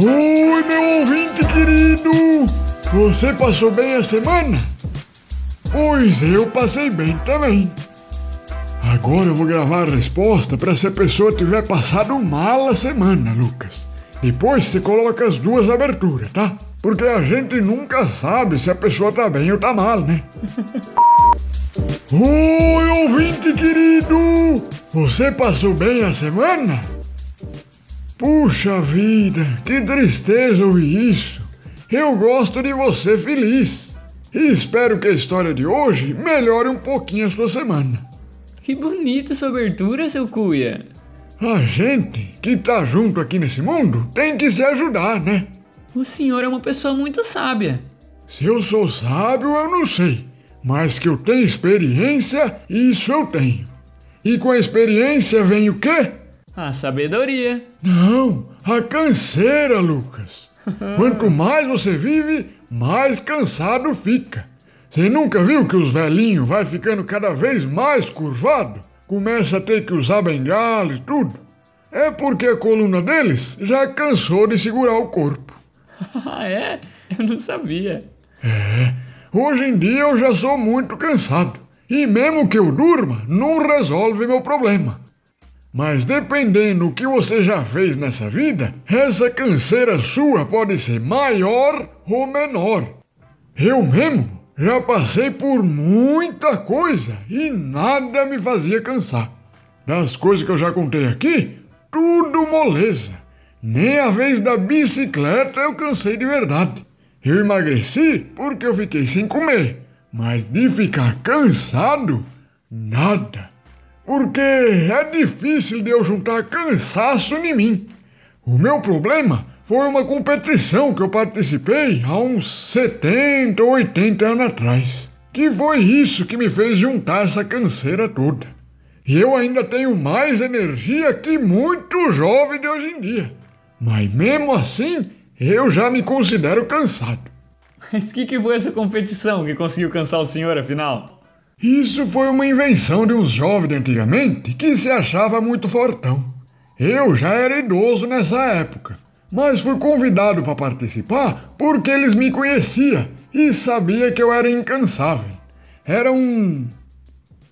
Oi, meu ouvinte querido! Você passou bem a semana? Pois eu passei bem também. Agora eu vou gravar a resposta para se a pessoa tiver passado mal a semana, Lucas. Depois você coloca as duas aberturas, tá? Porque a gente nunca sabe se a pessoa tá bem ou tá mal, né? Oi, ouvinte querido! Você passou bem a semana? Puxa vida, que tristeza ouvir isso. Eu gosto de você feliz. E espero que a história de hoje melhore um pouquinho a sua semana. Que bonita sua abertura, seu cuia. A gente que tá junto aqui nesse mundo tem que se ajudar, né? O senhor é uma pessoa muito sábia. Se eu sou sábio, eu não sei. Mas que eu tenho experiência, isso eu tenho. E com a experiência vem o quê? A sabedoria. Não, a canseira, Lucas. Quanto mais você vive, mais cansado fica. Você nunca viu que os velhinhos vai ficando cada vez mais curvado? Começa a ter que usar bengala e tudo. É porque a coluna deles já cansou de segurar o corpo. Ah, é? Eu não sabia. É, hoje em dia eu já sou muito cansado. E mesmo que eu durma, não resolve meu problema. Mas dependendo do que você já fez nessa vida, essa canseira sua pode ser maior ou menor. Eu mesmo já passei por muita coisa e nada me fazia cansar. Das coisas que eu já contei aqui, tudo moleza. Nem a vez da bicicleta eu cansei de verdade. Eu emagreci porque eu fiquei sem comer, mas de ficar cansado, nada porque é difícil de eu juntar cansaço em mim. O meu problema foi uma competição que eu participei há uns 70 ou 80 anos atrás. Que foi isso que me fez juntar essa canseira toda. E eu ainda tenho mais energia que muito jovem de hoje em dia. Mas mesmo assim, eu já me considero cansado. Mas que, que foi essa competição que conseguiu cansar o senhor, afinal? Isso foi uma invenção de uns jovens de antigamente que se achava muito fortão. Eu já era idoso nessa época, mas fui convidado para participar porque eles me conheciam e sabia que eu era incansável. Era um.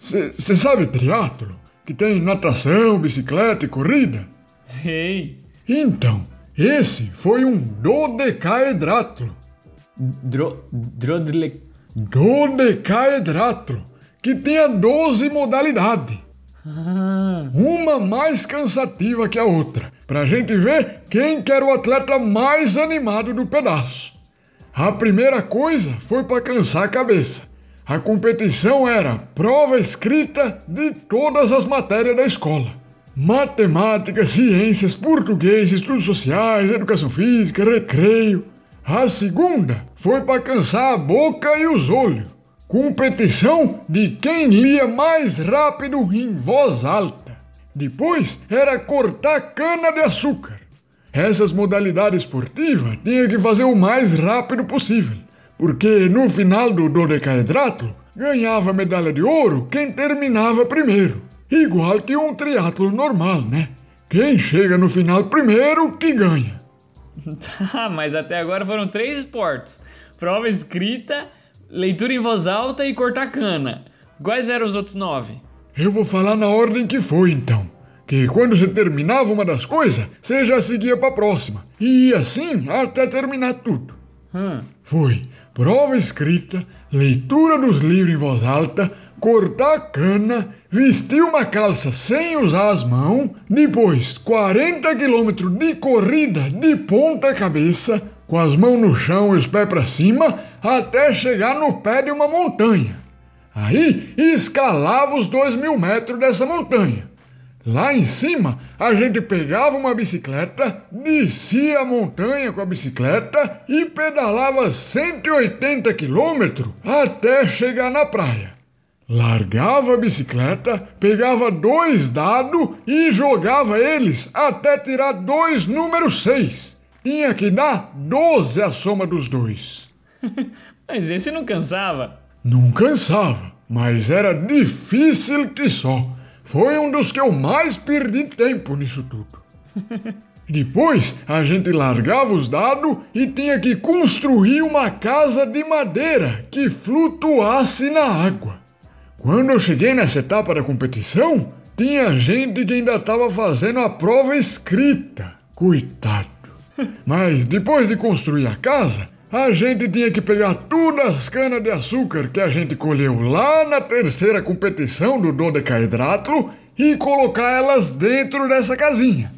Você sabe triatlo? Que tem natação, bicicleta e corrida? Sei. Então, esse foi um dodecaedratlo. Dro. Drodle. Dodecaedratlo que tinha 12 modalidades. Ah. Uma mais cansativa que a outra, pra gente ver quem que era o atleta mais animado do pedaço. A primeira coisa foi para cansar a cabeça. A competição era prova escrita de todas as matérias da escola: matemática, ciências, português, estudos sociais, educação física, recreio. A segunda foi para cansar a boca e os olhos competição de quem lia mais rápido em voz alta. Depois era cortar cana de açúcar. Essas modalidades esportivas tinha que fazer o mais rápido possível, porque no final do dodecaedratlo ganhava medalha de ouro quem terminava primeiro. Igual que um triatlo normal, né? Quem chega no final primeiro que ganha. Tá, mas até agora foram três esportes: prova escrita, leitura em voz alta e cortar cana. Quais eram os outros nove? Eu vou falar na ordem que foi então. Que quando você terminava uma das coisas, você já seguia para a próxima. E ia assim até terminar tudo. Hum. Foi prova escrita, leitura dos livros em voz alta, cortar cana, vestir uma calça sem usar as mãos, depois 40 quilômetros de corrida de ponta cabeça, com as mãos no chão e os pés para cima, até chegar no pé de uma montanha. Aí escalava os dois mil metros dessa montanha. Lá em cima, a gente pegava uma bicicleta, descia a montanha com a bicicleta e pedalava 180 quilômetros até chegar na praia. Largava a bicicleta, pegava dois dados e jogava eles até tirar dois números seis. Tinha que dar 12 a soma dos dois. mas esse não cansava? Não cansava, mas era difícil que só. Foi um dos que eu mais perdi tempo nisso tudo. Depois a gente largava os dados e tinha que construir uma casa de madeira que flutuasse na água. Quando eu cheguei nessa etapa da competição, tinha gente que ainda estava fazendo a prova escrita. Coitado. Mas depois de construir a casa, a gente tinha que pegar todas as canas de açúcar que a gente colheu lá na terceira competição do dodecaedrátilo e colocar elas dentro dessa casinha.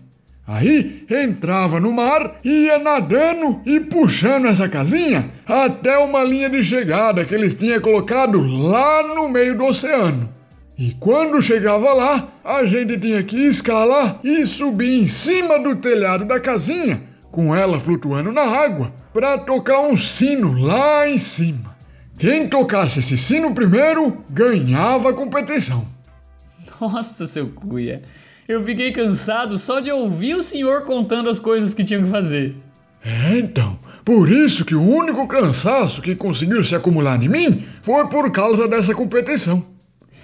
Aí entrava no mar, ia nadando e puxando essa casinha até uma linha de chegada que eles tinham colocado lá no meio do oceano. E quando chegava lá, a gente tinha que escalar e subir em cima do telhado da casinha, com ela flutuando na água, para tocar um sino lá em cima. Quem tocasse esse sino primeiro ganhava a competição. Nossa, seu cuia. Eu fiquei cansado só de ouvir o senhor contando as coisas que tinham que fazer. É, então. Por isso que o único cansaço que conseguiu se acumular em mim foi por causa dessa competição.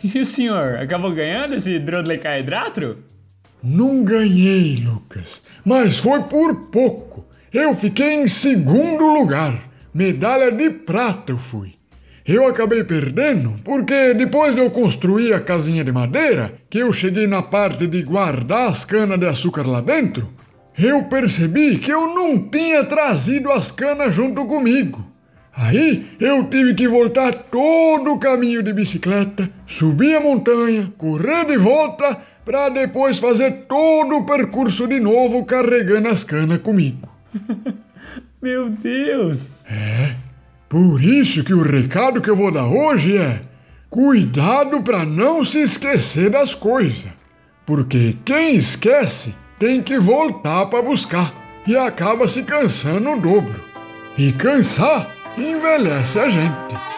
E o senhor acabou ganhando esse Drodlecaedratro? Não ganhei, Lucas, mas foi por pouco. Eu fiquei em segundo lugar. Medalha de prata eu fui. Eu acabei perdendo porque depois de eu construir a casinha de madeira, que eu cheguei na parte de guardar as canas de açúcar lá dentro, eu percebi que eu não tinha trazido as canas junto comigo. Aí eu tive que voltar todo o caminho de bicicleta, subir a montanha, correr de volta, para depois fazer todo o percurso de novo carregando as canas comigo. Meu Deus! É. Por isso que o recado que eu vou dar hoje é: cuidado para não se esquecer das coisas, porque quem esquece tem que voltar para buscar e acaba se cansando o dobro. E cansar envelhece a gente.